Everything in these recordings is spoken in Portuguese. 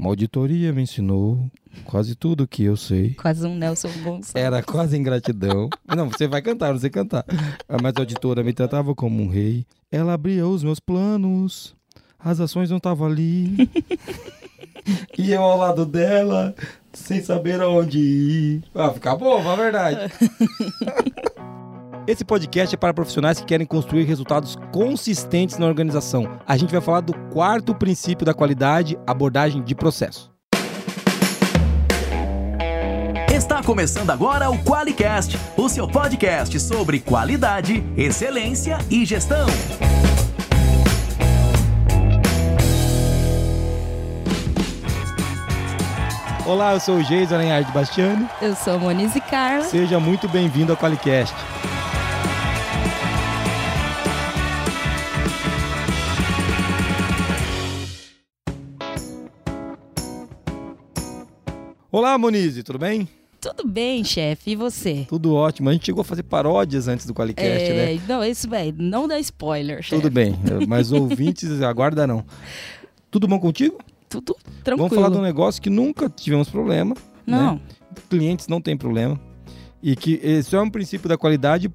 Uma auditoria me ensinou quase tudo que eu sei. Quase um Nelson Gonçalves. Era quase ingratidão. Não, você vai cantar, sei cantar. Mas a auditora me tratava como um rei. Ela abria os meus planos, as ações não estavam ali. e eu ao lado dela, sem saber aonde ir. Ah, fica bom, a verdade. Esse podcast é para profissionais que querem construir resultados consistentes na organização. A gente vai falar do quarto princípio da qualidade, abordagem de processo. Está começando agora o QualiCast, o seu podcast sobre qualidade, excelência e gestão. Olá, eu sou o Geis Aranhard Bastiani. Eu sou a Monize Carla. Seja muito bem-vindo ao QualiCast. Olá, Monize, tudo bem? Tudo bem, chefe. E você? Tudo ótimo. A gente chegou a fazer paródias antes do Qualicast, é, né? Não, isso, velho, não dá spoiler, chefe. Tudo bem, mas ouvintes, aguardarão. Tudo bom contigo? Tudo tranquilo. Vamos falar de um negócio que nunca tivemos problema. Não. Né? Clientes não têm problema. E que esse é um princípio da qualidade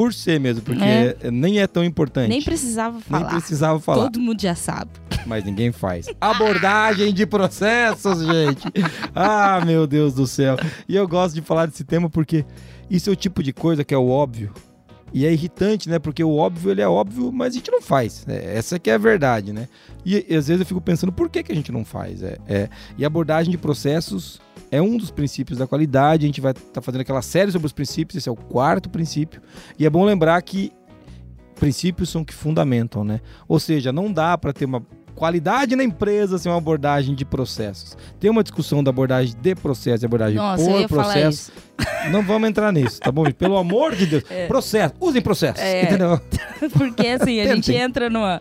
por ser mesmo, porque É. nem é tão importante. Nem precisava Nem falar. precisava falar. Todo mundo já sabe. mas ninguém faz. Abordagem de processos, gente. Ah, meu Deus do céu. E eu gosto de falar desse tema porque isso é o tipo de coisa que é o óbvio. E é irritante, né? Porque o óbvio, ele é óbvio, mas a gente não faz. É, essa que é a verdade, né? E, e às vezes eu fico pensando, por que, que a gente não faz? É, é- e abordagem de processos é um dos princípios da qualidade. A gente vai estar fazendo aquela série sobre os princípios. Esse é o quarto princípio. E é bom lembrar que princípios são que fundamentam, né? Ou seja, não dá para ter uma qualidade na empresa sem uma abordagem de processos. Tem uma discussão da abordagem de processo e abordagem Nossa, por processo. Não vamos entrar nisso, tá bom? Pelo amor de Deus. É. Processo, usem processo, É. entendeu? Porque assim, a gente entra numa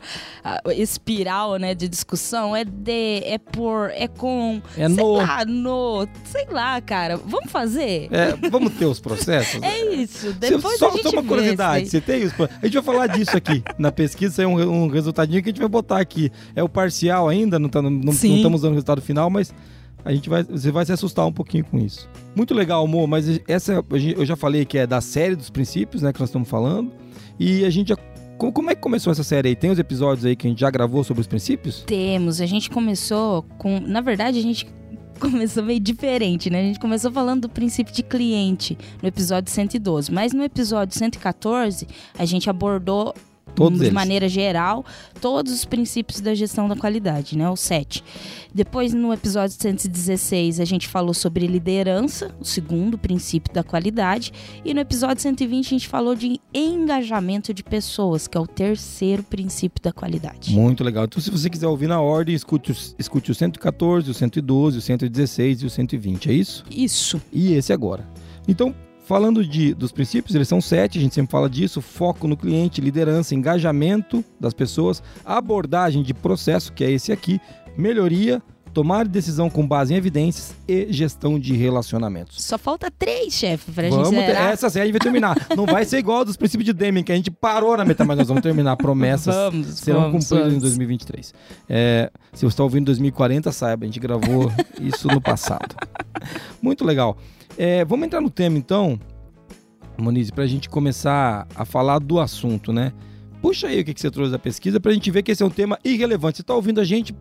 espiral, né, de discussão. É de, é por, é com, É sei no. lá, no, sei lá, cara. Vamos fazer? É, vamos ter os processos? É isso. Depois só, a gente só uma curiosidade, você tem os. A gente vai falar disso aqui na pesquisa, saiu um, um resultadinho que a gente vai botar aqui. É o parcial ainda, não, tá, não, não estamos dando o resultado final, mas a gente vai, você vai se assustar um pouquinho com isso. Muito legal, amor, mas essa eu já falei que é da série dos princípios, né, que nós estamos falando. E a gente já. Como, como é que começou essa série aí? Tem os episódios aí que a gente já gravou sobre os princípios? Temos. A gente começou com. Na verdade, a gente começou meio diferente, né? A gente começou falando do princípio de cliente no episódio 112, mas no episódio 114 a gente abordou Todos de eles. maneira geral todos os princípios da gestão da qualidade, né? Os sete. Depois, no episódio 116, a gente falou sobre liderança, o segundo princípio da qualidade. E no episódio 120, a gente falou de engajamento de pessoas, que é o terceiro princípio da qualidade. Muito legal. Então, se você quiser ouvir na ordem, escute, os- escute o 114, o 112, o 116 e o 120, é isso? Isso. e esse agora. Então, falando de, dos princípios, eles são sete, a gente sempre fala disso: foco no cliente, liderança, engajamento das pessoas, abordagem de processo, que é esse aqui, melhoria, tomar decisão com base em evidências e gestão de relacionamentos. Só falta três, chefe, pra Vamos gente zerar. essa série vai terminar. Não vai ser igual dos princípios de Deming, que a gente parou na metade, mas nós vamos terminar. Promessas Vamos, serão vamos, cumpridas em vamos. 2023. É, se você está ouvindo em 2040, saiba, a gente gravou isso no passado. Muito legal. É, vamos entrar no tema então, Monize, para a gente começar a falar do assunto, né? Puxa aí o que, que você trouxe da pesquisa para a gente ver que esse é um tema irrelevante. Você está ouvindo a gente,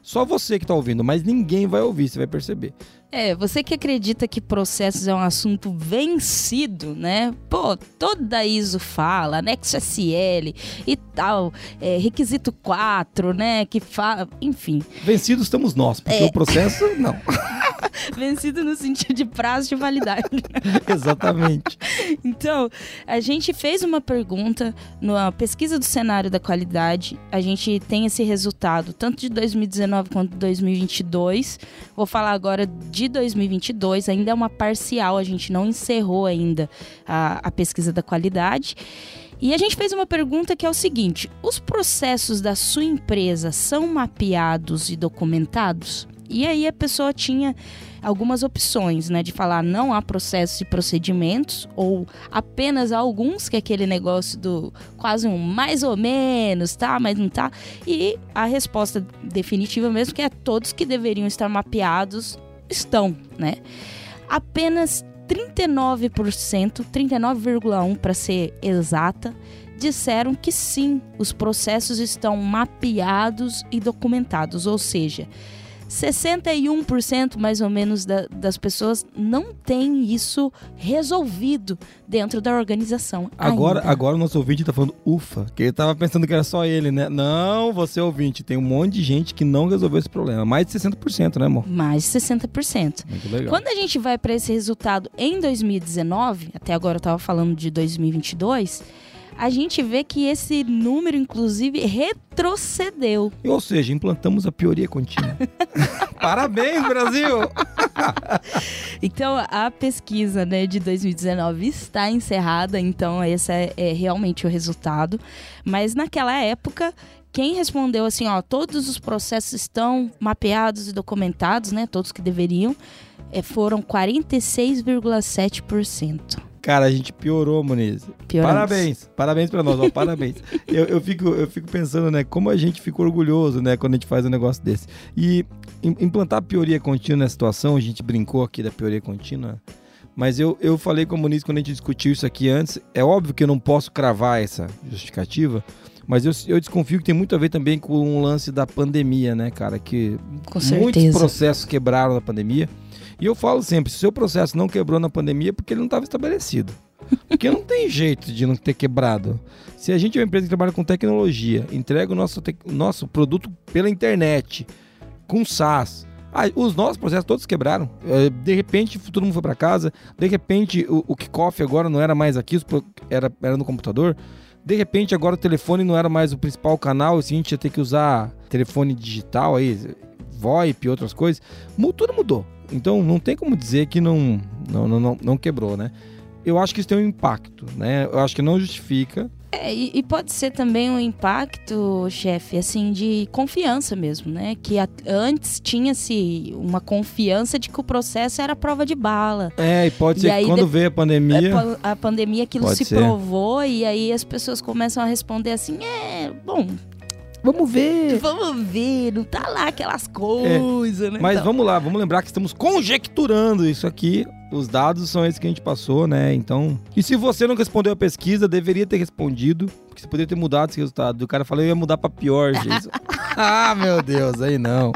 só você que está ouvindo, mas ninguém vai ouvir, você vai perceber. É, você que acredita que processos é um assunto vencido, né? Pô, toda ISO fala, anexo SL e tal, é, requisito 4, né? Que fala, enfim, Vencidos estamos nós, porque É. o processo, não. vencido no sentido de prazo de validade. Exatamente. Então, a gente fez uma pergunta na pesquisa do cenário da qualidade. A gente tem esse resultado tanto de 2019 quanto de 2022. Vou falar agora de 2022. Ainda é uma parcial, a gente não encerrou ainda a, a pesquisa da qualidade. E a gente fez uma pergunta que é o seguinte: os processos da sua empresa são mapeados e documentados? E aí a pessoa tinha algumas opções, né, de falar não há processos e procedimentos ou apenas alguns que é aquele negócio do quase um mais ou menos, tá, mas não tá. E a resposta definitiva mesmo que é todos que deveriam estar mapeados estão, né? Apenas 39%, 39,1 para ser exata, disseram que sim, os processos estão mapeados e documentados, ou seja, 61% mais ou menos da, das pessoas não tem isso resolvido dentro da organização. Agora, ainda. agora o nosso ouvinte tá falando ufa, que ele tava pensando que era só ele, né? Não, você ouvinte, tem um monte de gente que não resolveu esse problema. Mais de 60%, né, amor? Mais de 60%. Muito legal. Quando a gente vai para esse resultado em 2019, até agora eu tava falando de 2022, a gente vê que esse número, inclusive, retrocedeu. Ou seja, implantamos a pioria contínua. Parabéns, Brasil! então, a pesquisa né, de 2019 está encerrada, então esse é, é realmente o resultado. Mas naquela época, quem respondeu assim, ó, todos os processos estão mapeados e documentados, né, todos que deveriam, é, foram 46,7%. Cara, a gente piorou, Muniz. Pioramos. Parabéns, parabéns pra nós, ó, parabéns. Eu, eu, fico, eu fico pensando, né, como a gente fica orgulhoso, né, quando a gente faz um negócio desse. E im- implantar a pioria contínua nessa situação, a gente brincou aqui da pioria contínua, mas eu, eu falei com o Muniz quando a gente discutiu isso aqui antes, é óbvio que eu não posso cravar essa justificativa, mas eu, eu desconfio que tem muito a ver também com o lance da pandemia, né, cara, que Com muitos certeza. processos quebraram na pandemia. E eu falo sempre, se o seu processo não quebrou na pandemia, é porque ele não estava estabelecido. Porque não tem jeito de não ter quebrado. Se a gente é uma empresa que trabalha com tecnologia, entrega o nosso, o nosso produto pela internet, com SaaS, ah, os nossos processos todos quebraram. Eh, De repente, todo mundo foi para casa. De repente, o, o kickoff agora não era mais aqui, era, era no computador. De repente, agora o telefone não era mais o principal canal, assim, a gente ia ter que usar telefone digital aí, VoIP e outras coisas. Tudo mudou. Então, não tem como dizer que não, não, não, não, quebrou, né? Eu acho que isso tem um impacto, né? Eu acho que não justifica. É, e, e pode ser também um impacto, chefe, assim, de confiança mesmo, né? Que a- antes tinha-se uma confiança de que o processo era prova de bala. É, e pode E ser que quando de- veio a pandemia. É, a pandemia aquilo se ser. provou e aí as pessoas começam a responder assim: é, bom, Vamos ver. vamos ver, não tá lá aquelas coisas, né? Mas Então, vamos lá, vamos lembrar que estamos conjecturando isso aqui. Os dados são esses que a gente passou, né? Então. E se você não respondeu a pesquisa, deveria ter respondido. Porque você poderia ter mudado esse resultado. O cara falou, eu ia mudar pra pior, Jesus. Ah, meu Deus, aí não.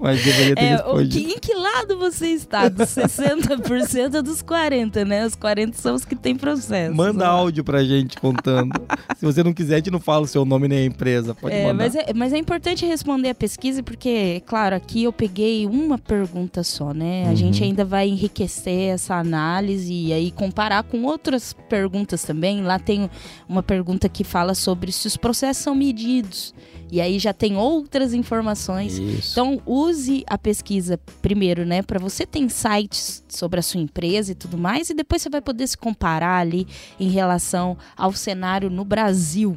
Mas deveria ter É, o respondido. que, em que lado você está? Dos 60% dos 40%, né? Os 40% são os que têm processo. Manda né? áudio pra gente contando. se você não quiser, a gente não fala o seu nome nem a empresa. Pode É, mandar. mas, é, mas é importante responder a pesquisa, porque, claro, aqui eu peguei uma pergunta só, né? A Uhum. gente ainda vai enriquecer essa análise e aí comparar com outras perguntas também. Lá tem uma pergunta que fala sobre se os processos são medidos. E aí já tem outras informações. Isso. Então, use a pesquisa primeiro, né? Para você ter insights sobre a sua empresa e tudo mais, e depois você vai poder se comparar ali em relação ao cenário no Brasil.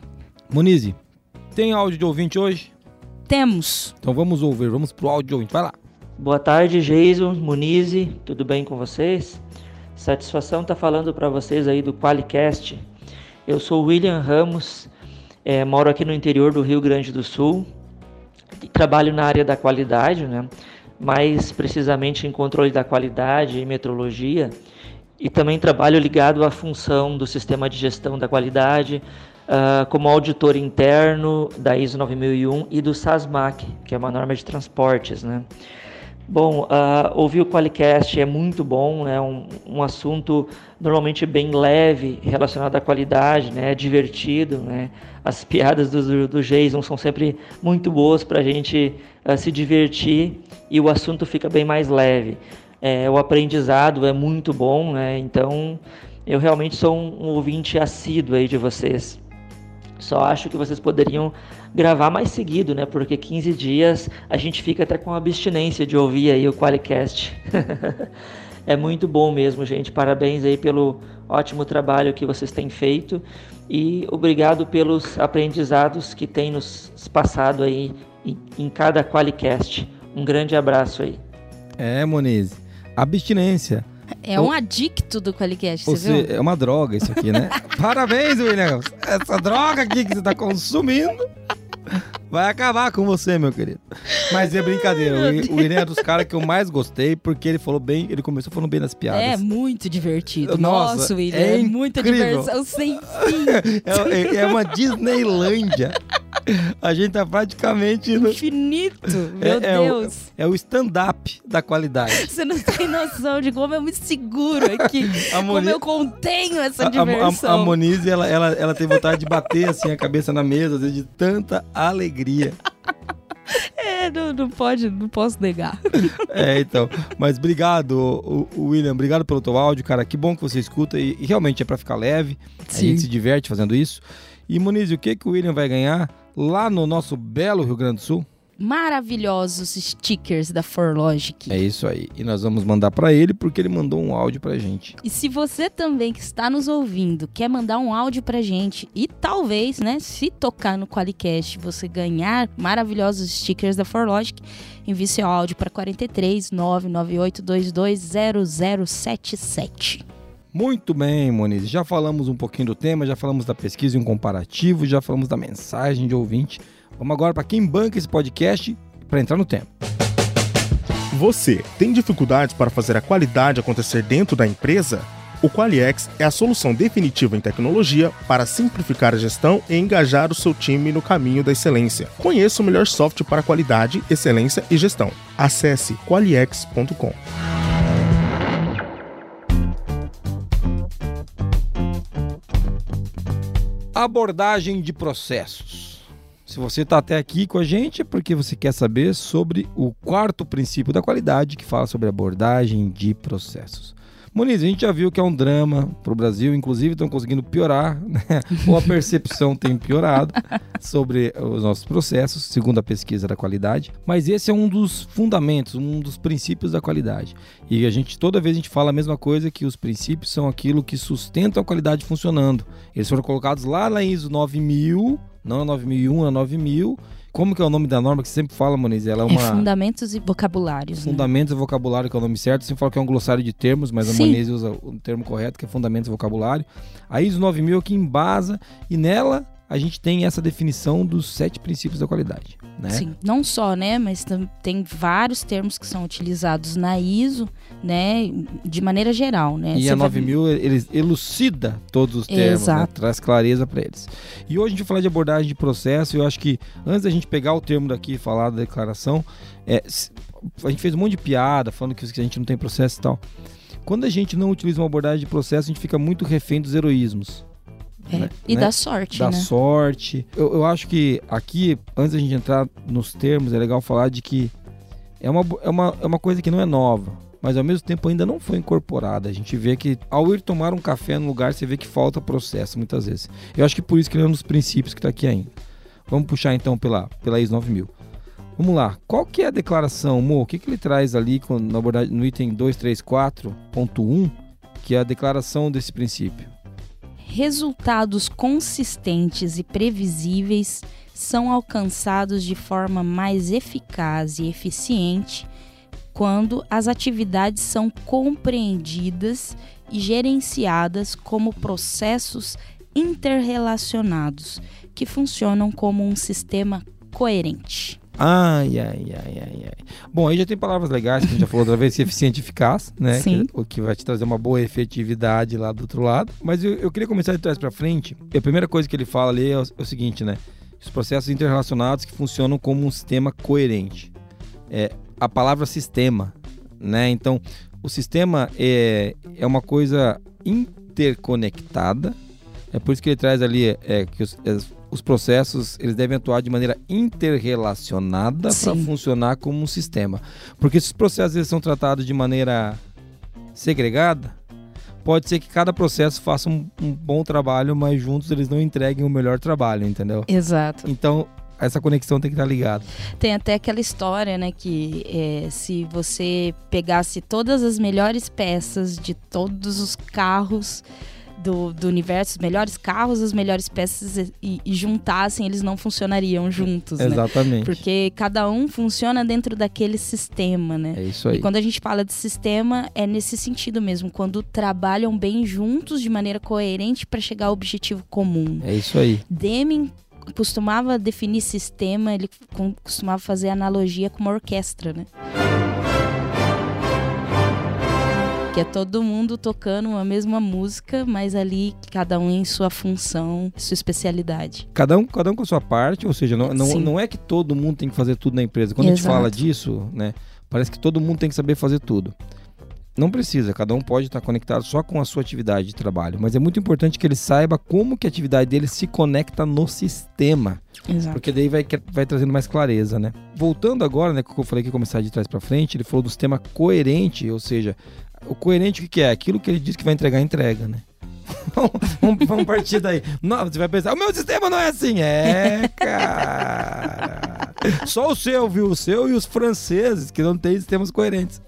Munize, tem áudio de ouvinte hoje? Temos. Então vamos ouvir, vamos pro áudio de ouvinte. Vai lá. Boa tarde, Jason, Munize, tudo bem com vocês? Satisfação estar falando para vocês aí do Qualicast. Eu sou William Ramos, eh, moro aqui no interior do Rio Grande do Sul, e trabalho na área da qualidade, né? mais precisamente em controle da qualidade e metrologia, e também trabalho ligado à função do sistema de gestão da qualidade, ah, como auditor interno da ISO 9001 e do SASMAC, que é uma norma de transportes, né? Bom, ah, ouvir o Qualicast é muito bom, é um, um assunto normalmente bem leve relacionado à qualidade, né? Divertido, né? As piadas do, do Jason são sempre muito boas para a gente ah, se divertir e o assunto fica bem mais leve. É, o aprendizado é muito bom, né? Então eu realmente sou um, um ouvinte assíduo aí de vocês. Só acho que vocês poderiam gravar mais seguido, né? Porque 15 dias a gente fica até com abstinência de ouvir aí o Qualicast. é muito bom mesmo, gente. Parabéns aí pelo ótimo trabalho que vocês têm feito. e obrigado pelos aprendizados que tem nos passado aí em, em cada Qualicast. Um grande abraço aí. É, Moniz. Abstinência. É um adicto do Qualicast, você, Você viu? é uma droga isso aqui, né? Parabéns, William. Essa droga aqui que você tá consumindo vai acabar com você, meu querido. Mas é brincadeira. O Wi- o William é dos caras que eu mais gostei porque ele falou bem, ele começou falando bem das É piadas. muito divertido. Nossa, Nossa, William, é é, muita diversão sem fim. É, é- é uma Disneylândia. A gente tá praticamente no, Infinito. Meu É- é o- Deus. é o stand-up da qualidade. Você não tem noção de como eu me seguro aqui. A como eu contenho essa A, a, diversão. a, a Monize, ela, ela, ela tem vontade de bater assim a cabeça na mesa, vezes, de tanta alegria. É, não, não pode, não posso negar. É, então. Mas obrigado, William, obrigado pelo teu áudio, cara. Que bom que você escuta e, realmente é pra ficar leve. A Sim. gente se diverte fazendo isso. E Moniz, o que que o William vai ganhar lá no nosso belo Rio Grande do Sul? Maravilhosos stickers da Forlogic. É isso aí. E nós vamos mandar pra ele porque ele mandou um áudio pra gente. E se você também que está nos ouvindo quer mandar um áudio pra gente e talvez, né, se tocar no Qualicast, você ganhar maravilhosos stickers da Forlogic, envie seu áudio para 43 998 0077. Muito bem, Moniz. Já falamos um pouquinho do tema, já falamos da pesquisa e um comparativo, já falamos da mensagem de ouvinte. Vamos agora para quem banca esse podcast para entrar no tema. Você tem dificuldades para fazer a qualidade acontecer dentro da empresa? O Qualiex é a solução definitiva em tecnologia para simplificar a gestão e engajar o seu time no caminho da excelência. Conheça o melhor software para qualidade, excelência e gestão. Acesse qualiex.com. Abordagem de processos. Se você está até aqui com a gente é porque você quer saber sobre o quarto princípio da qualidade que fala sobre abordagem de processos. Moniz, a gente já viu que é um drama para o Brasil, inclusive estão conseguindo piorar, né? ou a percepção tem piorado sobre os nossos processos, segundo a pesquisa da qualidade. Mas esse é um dos fundamentos, um dos princípios da qualidade. E a gente toda vez a gente fala a mesma coisa que os princípios são aquilo que sustentam a qualidade funcionando. Eles foram colocados lá na ISO 9000, não na 9001, na 9000. Como que é o nome da norma que você sempre fala, Moniz? Ela é É uma fundamentos e vocabulários. né? Fundamentos e vocabulário, que é o nome certo. Você fala que é um glossário de termos, mas a Sim. Moniz usa o termo correto, que é fundamentos e vocabulário. A ISO 9000 é que embasa, e nela a gente tem essa definição dos sete princípios da qualidade. Né? Sim, não só, né, mas tem vários termos que são utilizados na ISO, né, de maneira geral, né? E Você a vai- 9000 ele elucida todos os termos, né? Traz clareza para eles. E hoje a gente vai falar de abordagem de processo. Eu acho que antes da gente pegar o termo daqui e falar da declaração, é, a gente fez um monte de piada falando que a gente não tem processo e tal. Quando a gente não utiliza uma abordagem de processo, a gente fica muito refém dos heroísmos. É, né? E Né? da sorte, da né? sorte. Eu, eu acho que aqui, antes da gente entrar nos termos, é legal falar de que é uma, é uma, é uma coisa que não é nova, mas ao mesmo tempo ainda não foi incorporada. A gente vê que ao ir tomar um café no lugar, você vê que falta processo muitas vezes. Eu acho que por isso que ele é um dos princípios que está aqui ainda. Vamos puxar então pela, pela IS 9000. Vamos lá. Qual que é a declaração, Mo? O que, que ele traz ali no item 234.1, que é a declaração desse princípio? Resultados consistentes e previsíveis são alcançados de forma mais eficaz e eficiente quando as atividades são compreendidas e gerenciadas como processos interrelacionados que funcionam como um sistema coerente. Ai, ai, ai, ai, ai. Bom, aí já tem palavras legais que a gente já falou outra vez, é eficiente e eficaz, né? Sim. Que- o que vai te trazer uma boa efetividade lá do outro lado. Mas eu, eu queria começar de trás para frente. A primeira coisa que ele fala ali é o, é o seguinte, né? Os processos interrelacionados que funcionam como um sistema coerente. É a palavra sistema, né? Então, o sistema é, é uma coisa interconectada. É por isso que ele traz ali é, que os, as- os processos eles devem atuar de maneira interrelacionada para funcionar como um sistema. Porque se os processos eles são tratados de maneira segregada, pode ser que cada processo faça um, um bom trabalho, mas juntos eles não entreguem o melhor trabalho, entendeu? Exato. Então, essa conexão tem que estar ligada. Tem até aquela história, né, que é, se você pegasse todas as melhores peças de todos os carros do, do universo, os melhores carros, as melhores peças e, e juntassem, eles não funcionariam juntos, né? Exatamente. Porque cada um funciona dentro daquele sistema, né? É isso aí. E quando a gente fala de sistema, é nesse sentido mesmo, quando trabalham bem juntos de maneira coerente para chegar ao objetivo comum. É isso aí. Deming costumava definir sistema, ele costumava fazer analogia com uma orquestra, né? Que é todo mundo tocando a mesma música, mas ali cada um em sua função, sua especialidade. Cada um, cada um com a sua parte, ou seja, não, não, não é que todo mundo tem que fazer tudo na empresa. Quando a gente Exato. fala disso, né, parece que todo mundo tem que saber fazer tudo. Não precisa, cada um pode estar conectado só com a sua atividade de trabalho, mas é muito importante que ele saiba como que a atividade dele se conecta no sistema, Exato. porque daí vai, vai trazendo mais clareza, né? Voltando agora, né, que eu falei que ia começar de trás para frente, ele falou do sistema coerente, ou seja, o coerente o que é? Aquilo que ele diz que vai entregar, entrega, né? vamos, vamos partir daí. Não, você vai pensar, o meu sistema não é assim. É, cara. Só o seu, viu? O seu e os franceses, que não têm sistemas coerentes.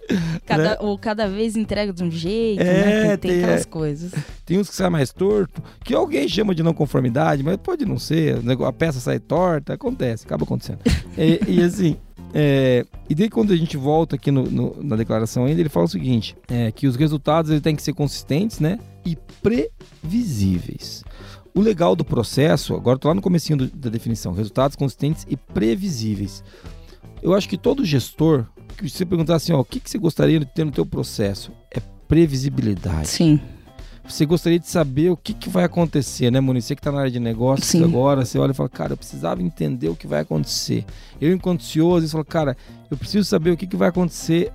Cada, né? Ou cada vez entrega de um jeito, É, né? Tem, tem aquelas é. coisas. Tem uns que saem mais torto, que alguém chama de não conformidade, mas pode não ser. A peça sai torta, acontece, acaba acontecendo. e, e assim, é, e daí quando a gente volta aqui no- no- na declaração ainda, ele fala o seguinte, é, que os resultados ele têm que ser consistentes, né? E previsíveis. O legal do processo, agora tô lá no comecinho do- da definição, resultados consistentes e previsíveis. Eu acho que todo gestor, que você perguntar assim, ó, o que, que você gostaria de ter no teu processo? É previsibilidade. Sim. Você gostaria de saber o que, que vai acontecer, né, Muniz? Você que está na área de negócios Sim. agora, você olha e fala, cara, eu precisava entender o que vai acontecer. Eu, enquanto CEO, às vezes falo, cara, eu preciso saber o que, que vai acontecer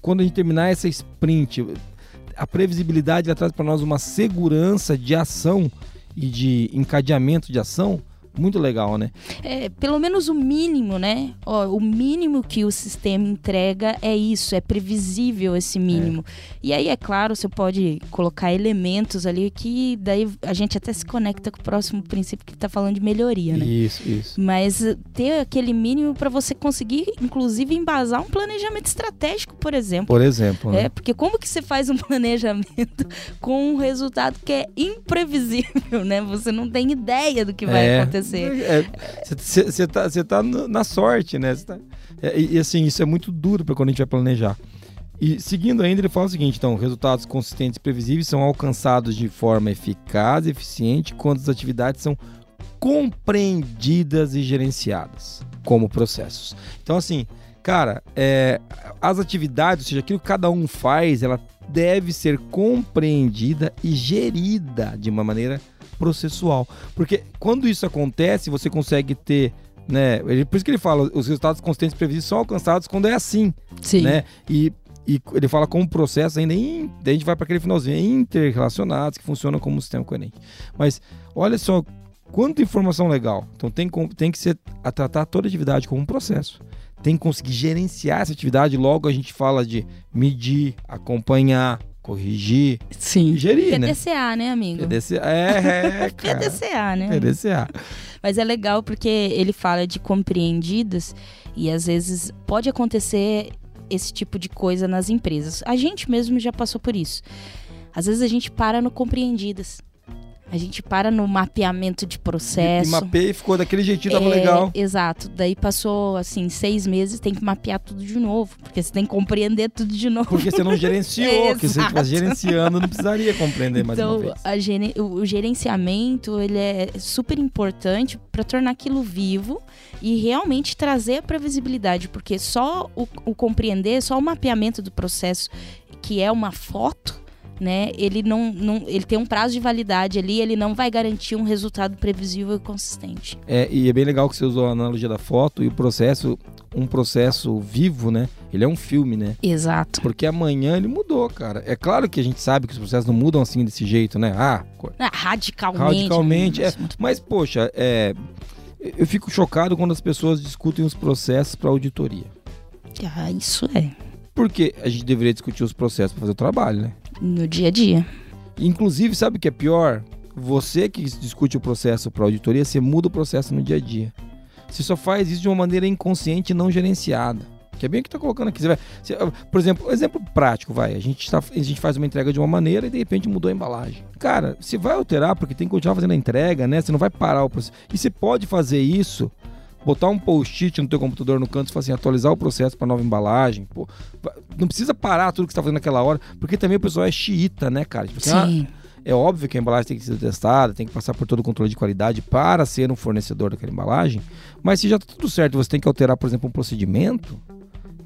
quando a gente terminar essa sprint. A previsibilidade traz para nós uma segurança de ação e de encadeamento de ação muito legal, né? É, pelo menos o mínimo, né? Ó, o mínimo que o sistema entrega é isso, é previsível esse mínimo. E aí, é claro, você pode colocar elementos ali que daí a gente até se conecta com o próximo princípio que está falando de melhoria, né? Isso, isso. Mas eh, ter aquele mínimo para você conseguir, inclusive, embasar um planejamento estratégico, por exemplo. Por exemplo, né? É, porque como que você faz um planejamento com um resultado que é imprevisível, né? Você não tem ideia do que vai É. acontecer. Você tá, cê tá no- na sorte, né? Tá- é, e, e, assim, isso é muito duro para quando a gente vai planejar. E seguindo ainda, ele fala o seguinte: então, resultados consistentes e previsíveis são alcançados de forma eficaz e eficiente quando as atividades são compreendidas e gerenciadas como processos. Então, assim, cara, é, as atividades, ou seja, aquilo que cada um faz, ela deve ser compreendida e gerida de uma maneira processual. Porque quando isso acontece, você consegue ter, né? ele- Por isso que ele fala, os resultados consistentes previsíveis são alcançados quando é assim, Sim. né? E, e ele fala como processo ainda, in, daí a gente vai para aquele finalzinho, interrelacionados, que funcionam como um sistema coerente. Mas olha só quanta informação legal. Então tem, tem que ser a tratar toda atividade como um processo. Tem que conseguir gerenciar essa atividade, logo a gente fala de medir, acompanhar, corrigir Sim. gerir, né? PDCA, né, amigo? PDCA. É, é, cara. PDCA, né? PDCA. Mas é legal porque ele fala de compreendidas e às vezes pode acontecer esse tipo de coisa nas empresas. A gente mesmo já passou por isso. Às vezes a gente para no compreendidas. A gente para no mapeamento de processo. e mapeei e ficou daquele jeitinho, tava É, legal. Exato. Daí passou, assim, seis meses, tem que mapear tudo de novo. Porque você tem que compreender tudo de novo. Porque você não gerenciou, porque se você estivesse gerenciando, não precisaria compreender mais então, uma vez. gene- o o gerenciamento ele é super importante para tornar aquilo vivo e realmente trazer a previsibilidade, porque só o, o compreender, só o mapeamento do processo, que é uma foto, né? Ele não, não, ele tem um prazo de validade ali, ele não vai garantir um resultado previsível e consistente. É, e é bem legal que você usou a analogia da foto e o processo, um processo vivo, né? Ele é um filme, né? Exato. Porque amanhã ele mudou, cara. É claro que a gente sabe que os processos não mudam assim desse jeito, né? Ah, co- radicalmente. Radicalmente, né? é. mas poxa, é, eu fico chocado quando as pessoas discutem os processos para auditoria. Ah, isso é. Porque a gente deveria discutir os processos para fazer o trabalho, né? No dia a dia. Inclusive, sabe o que é pior? Você que discute o processo para auditoria, você muda o processo no dia a dia. Você só faz isso de uma maneira inconsciente e não gerenciada. Que é bem o que tá colocando aqui. Você vai, você- por exemplo, exemplo prático, vai. A gente, tá, a gente faz uma entrega de uma maneira e de repente mudou a embalagem. Cara, você vai alterar porque tem que continuar fazendo a entrega, né? Você não vai parar o processo. E você pode fazer isso, botar um post-it no teu computador no canto e falar assim, atualizar o processo para nova embalagem. Pô, não precisa parar tudo que você tá fazendo naquela hora, porque também o pessoal é xiita, né, cara? Tipo assim, ah, Sim. é óbvio que a embalagem tem que ser testada, tem que passar por todo o controle de qualidade para ser um fornecedor daquela embalagem. Mas se já tá tudo certo, você tem que alterar, por exemplo, um procedimento.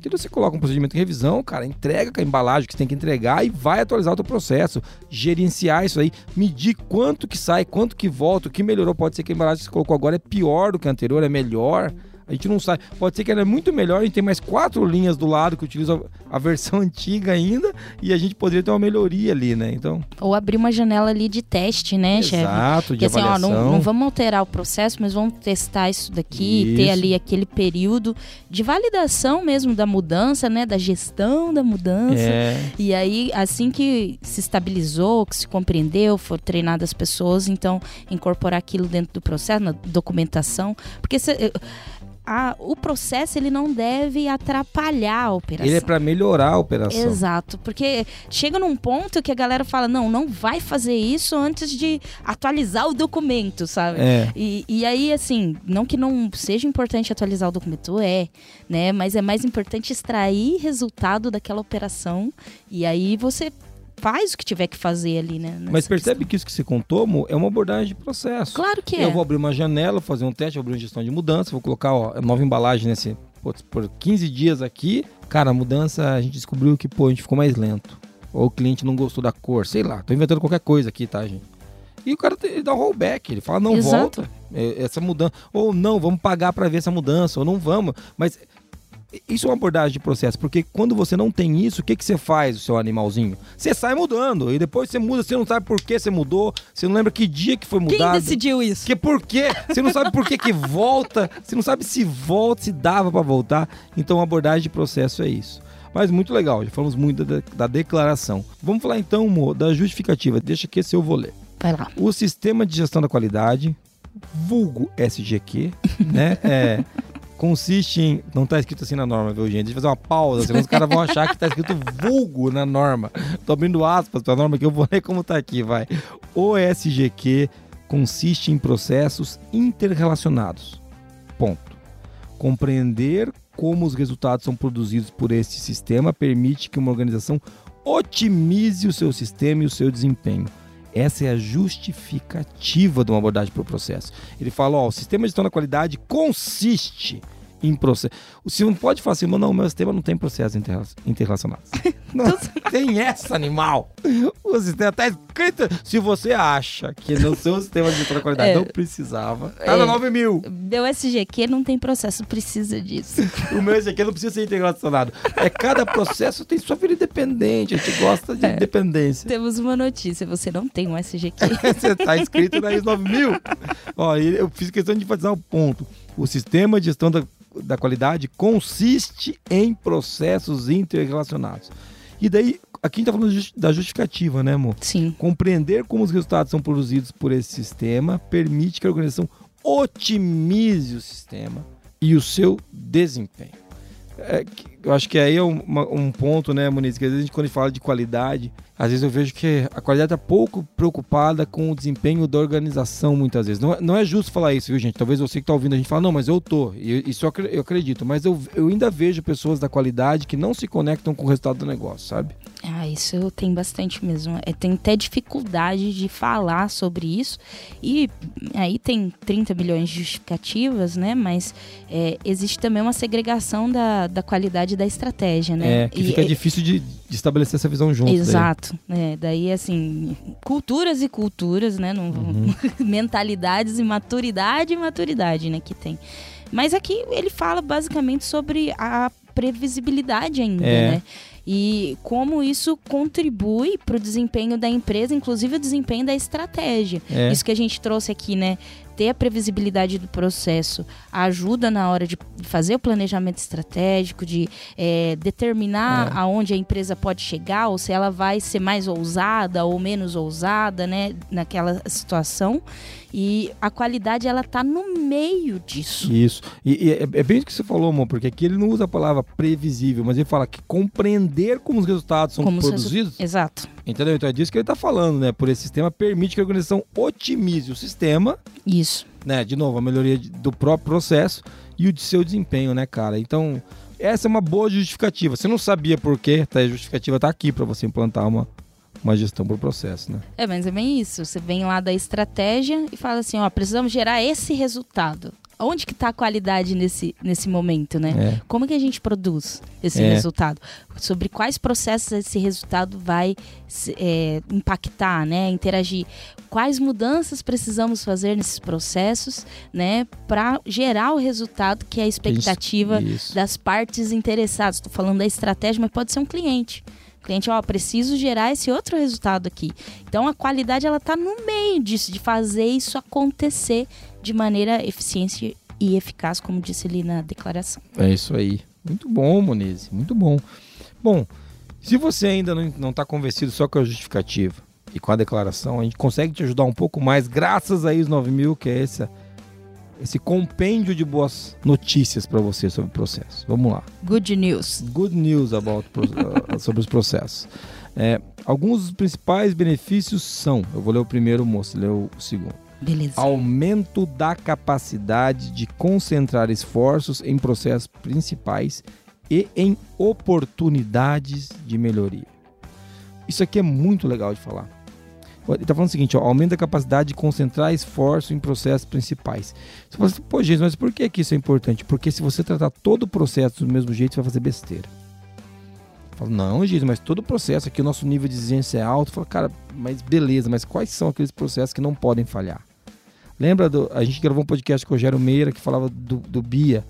Que você coloca um procedimento em revisão, cara, entrega a embalagem que você tem que entregar e vai atualizar o teu processo, gerenciar isso aí, medir quanto que sai, quanto que volta, o que melhorou. Pode ser que a embalagem que você colocou agora é pior do que a anterior, é melhor. A gente não sabe. Pode ser que ela é muito melhor, a gente tem mais quatro linhas do lado que utilizam a versão antiga ainda e a gente poderia ter uma melhoria ali, né? Então, Ou abrir uma janela ali de teste, né, chefe? exato, de Porque assim, ó, avaliação. não, não vamos alterar o processo, mas vamos testar isso daqui, ter Isso. ali aquele período de validação mesmo da mudança, né? Da gestão da mudança. É, E aí, assim que se estabilizou, que se compreendeu, foram treinadas as pessoas, então incorporar aquilo dentro do processo, na documentação. Porque se- a- o processo ele não deve atrapalhar a operação. ele é para melhorar a operação. Exato, porque chega num ponto que a galera fala: não, não vai fazer isso antes de atualizar o documento, sabe? É. E, e aí, assim, não que não seja importante atualizar o documento, é, né? Mas é mais importante extrair resultado daquela operação e aí você faz o que tiver que fazer ali, né? Mas percebe questão. que isso que você contou, Mo, é uma abordagem de processo. Claro que é. Eu vou abrir uma janela, fazer um teste, abrir uma gestão de mudança, vou colocar ó, nova embalagem nesse. putz, por 15 dias aqui. Cara, a mudança, a gente descobriu que, pô, a gente ficou mais lento. Ou o cliente não gostou da cor, sei lá. Tô inventando qualquer coisa aqui, tá, gente? E o cara ele dá um rollback, ele fala, não Exato. volta. é, Essa mudança. Ou não, vamos pagar para ver essa mudança, ou não vamos. Mas isso é uma abordagem de processo, porque quando você não tem isso, o que, que você faz, o seu animalzinho? Você sai mudando, e depois você muda, você não sabe por que você mudou, você não lembra que dia que foi Quem mudado. decidiu isso? Que por quê? Você não sabe por que que volta, você não sabe se volta, se dava pra voltar. Então a abordagem de processo é isso. Mas muito legal, já falamos muito da, da declaração. Vamos falar então, Mo, da justificativa. Deixa que esse eu vou ler. Vai lá. O sistema de gestão da qualidade, vulgo SGQ, né? É, consiste em. Não tá escrito assim na norma, viu, gente? Deixa eu fazer uma pausa, senão os caras vão achar que tá escrito vulgo na norma. Tô abrindo aspas pra norma que eu vou ler como tá aqui, vai. O SGQ consiste em processos interrelacionados. Ponto. Compreender como os resultados são produzidos por este sistema permite que uma organização otimize o seu sistema e o seu desempenho. Essa é a justificativa de uma abordagem para o processo. Ele fala, ó, o sistema de gestão da qualidade consiste em processo. Você não pode falar assim, "Mas não, meu sistema não tem processos interrela- interrelacionados. não tem essa, animal. O sistema tá escrito. Se você acha que no seu sistema de qualidade É. não precisava, tá na É. 9 mil. Meu SGQ não tem processo, precisa disso. O meu aqui não precisa ser interrelacionado. É cada processo tem sua vida independente. A gente gosta de É. independência. Temos uma notícia, você não tem um SGQ. Você tá inscrito na ISO 9000. Ó, eu fiz questão de enfatizar o ponto. O sistema de gestão da, da qualidade consiste em processos interrelacionados. E daí, aqui a gente tá falando da justificativa, né, amor? Sim. Compreender como os resultados são produzidos por esse sistema permite que a organização otimize o sistema e o seu desempenho. É, eu acho que aí é um, um ponto, né, Muniz, que às vezes quando a gente fala de qualidade, às vezes eu vejo que a qualidade está pouco preocupada com o desempenho da organização, muitas vezes. Não, é- não é justo falar isso, viu, gente? Talvez você que está ouvindo a gente fala, não, mas eu tô. Isso eu acredito. Mas eu, eu ainda vejo pessoas da qualidade que não se conectam com o resultado do negócio, sabe? Ah, isso tem bastante mesmo. É, tem até dificuldade de falar sobre isso. E aí tem 30 milhões de justificativas, né? Mas é, existe também uma segregação da, da qualidade da estratégia, né? É, que E- fica é- difícil de, de estabelecer essa visão junto. daí. Exato. É, daí, assim, culturas e culturas, né? Não, Uhum. mentalidades e maturidade e maturidade, né? Que tem. Mas aqui ele fala basicamente sobre a previsibilidade ainda, É. né? E como isso contribui para o desempenho da empresa, inclusive o desempenho da estratégia. É. Isso que a gente trouxe aqui, né? Ter a previsibilidade do processo ajuda na hora de fazer o planejamento estratégico, de é, determinar É. aonde a empresa pode chegar, ou se ela vai ser mais ousada ou menos ousada, né? Naquela situação. E a qualidade, ela tá no meio disso. Isso. E, e é, é bem isso que você falou, amor, porque aqui ele não usa a palavra previsível, mas ele fala que compreender como os resultados são Como os produzidos. Exato. Entendeu? Então é disso que ele está falando, né? Por esse sistema permite que a organização otimize o sistema, Isso. né? De novo, a melhoria do próprio processo e o de seu desempenho, né, cara? Então, essa é uma boa justificativa. Você não sabia por quê, tá? A justificativa tá aqui para você implantar uma, uma gestão por processo, né? É, mas é bem isso. Você vem lá da estratégia e fala assim, ó, precisamos gerar esse resultado. Onde que tá a qualidade nesse, nesse momento, né? É. Como que a gente produz esse É. resultado? Sobre quais processos esse resultado vai é, impactar, né? Interagir. Quais mudanças precisamos fazer nesses processos, né? Para gerar o resultado que é a expectativa Isso. das partes interessadas. Estou falando da estratégia, mas pode ser um cliente. O cliente, ó, preciso gerar esse outro resultado aqui. Então a qualidade ela tá no meio disso, de fazer isso acontecer de maneira eficiente e eficaz, como disse ali na declaração. É isso aí. Muito bom, Monize. Muito bom. Bom, se você ainda não, não tá convencido só com a justificativa e com a declaração, a gente consegue te ajudar um pouco mais, graças a ISO 9000, que é esse, esse compêndio de boas notícias para você sobre o processo. Vamos lá. Good news. Good news about uh, sobre os processos. É, alguns dos principais benefícios são, eu vou ler o primeiro, moço, lê o segundo. Beleza. Aumento da capacidade de concentrar esforços em processos principais e em oportunidades de melhoria. Isso aqui é muito legal de falar. Ele está falando o seguinte, ó, aumento da capacidade de concentrar esforço em processos principais. Você fala assim, pô, gente, mas por que, que isso é importante? Porque se você tratar todo o processo do mesmo jeito, você vai fazer besteira. Eu falo, não, gente, mas todo o processo aqui, o nosso nível de exigência é alto. Fala, cara, mas beleza, mas quais são aqueles processos que não podem falhar? Lembra, do, a gente gravou um podcast com o Rogério Meira que falava do, do BIA.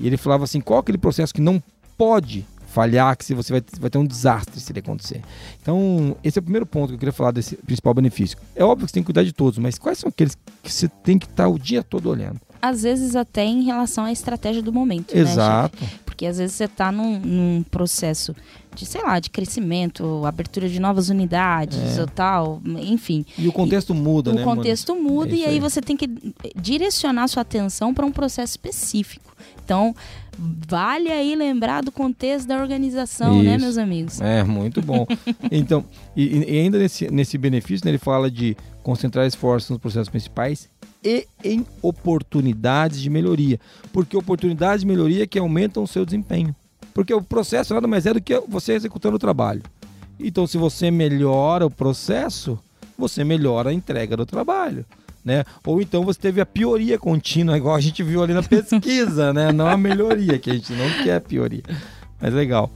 E ele falava assim, qual aquele processo que não pode falhar, que se você vai, vai ter um desastre se ele acontecer. Então, esse é o primeiro ponto que eu queria falar desse principal benefício. É óbvio que você tem que cuidar de todos, mas quais são aqueles que você tem que estar o dia todo olhando? Às vezes até em relação à estratégia do momento, né, Exato. chefe? Porque às vezes você está num, num processo de, sei lá, de crescimento, abertura de novas unidades É. ou tal, enfim. E o contexto muda, o né? mano? contexto muda É e aí, aí. você tem que direcionar sua atenção para um processo específico. Então, vale aí lembrar do contexto da organização, né, Isso. meus amigos? É, muito bom. Então, e, e ainda nesse, nesse benefício, né, ele fala de concentrar esforços nos processos principais e em oportunidades de melhoria. Porque oportunidades de melhoria que aumentam o seu desempenho. Porque o processo nada mais é do que você executando o trabalho. Então, se você melhora o processo, você melhora a entrega do trabalho. Né? Ou então você teve a pioria contínua, igual a gente viu ali na pesquisa, né? Não a melhoria, que a gente não quer pioria. Mas legal.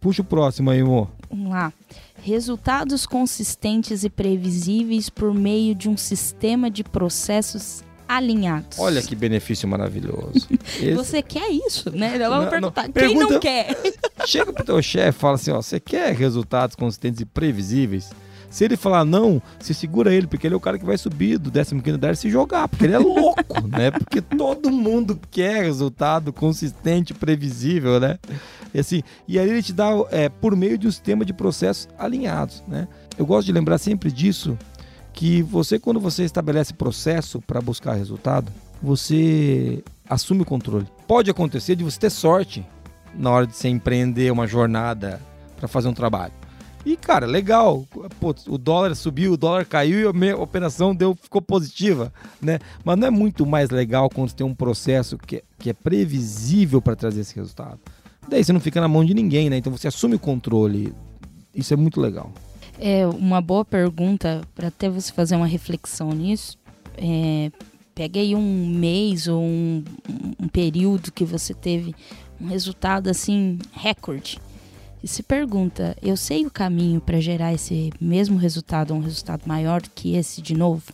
Puxa o próximo aí, amor. Vamos lá. Resultados consistentes e previsíveis por meio de um sistema de processos alinhados. Olha que benefício maravilhoso. Esse- Você quer isso, né? Ela Não, vai perguntar, não. quem não Pergunta- quer? Chega pro teu chefe e fala assim, ó, você quer resultados consistentes e previsíveis? Se ele falar não, você segura ele, porque ele é o cara que vai subir do 15º andar e se jogar, porque ele é louco, né? Porque todo mundo quer resultado consistente, previsível, né? E assim, e aí ele te dá é, por meio de um sistema de processos alinhados, né? Eu gosto de lembrar sempre disso, que você, quando você estabelece processo para buscar resultado, você assume o controle. Pode acontecer de você ter sorte na hora de você empreender uma jornada para fazer um trabalho. E, cara, legal. Pô, o dólar subiu, o dólar caiu e a minha operação deu, ficou positiva, né? Mas não é muito mais legal quando tem um processo que, é- que é previsível para trazer esse resultado. Daí você não fica na mão de ninguém, né? Então você assume o controle. Isso é muito legal. É uma boa pergunta para até você fazer uma reflexão nisso. É, pega aí um mês ou um, um período que você teve um resultado assim recorde e se pergunta: eu sei o caminho para gerar esse mesmo resultado ou um resultado maior que esse de novo?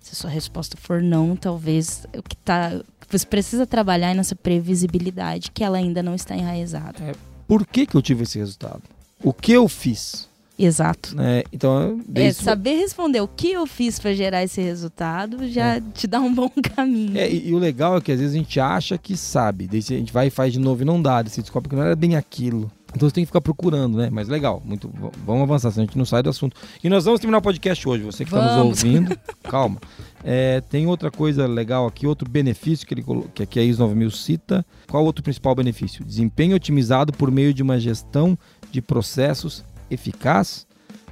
Se a sua resposta for não, talvez o que tá você precisa trabalhar é nessa previsibilidade que ela ainda não está enraizada. Por que, que eu tive esse resultado? o que eu fiz. Exato. Né? Então, é, saber responder o que eu fiz para gerar esse resultado já é. te dá um bom caminho. É, e, e, o legal é que às vezes a gente acha que sabe, daí a gente vai e faz de novo e não dá, daí você descobre que não era bem aquilo. Então você tem que ficar procurando, né? Mas legal, muito. Vamos avançar, senão a gente não sai do assunto. E nós vamos terminar o podcast hoje. Você que está nos ouvindo, calma. É, tem outra coisa legal aqui, outro benefício que, ele, que aqui a ISO 9000 cita. Qual o outro principal benefício? Desempenho otimizado por meio de uma gestão de processos eficaz,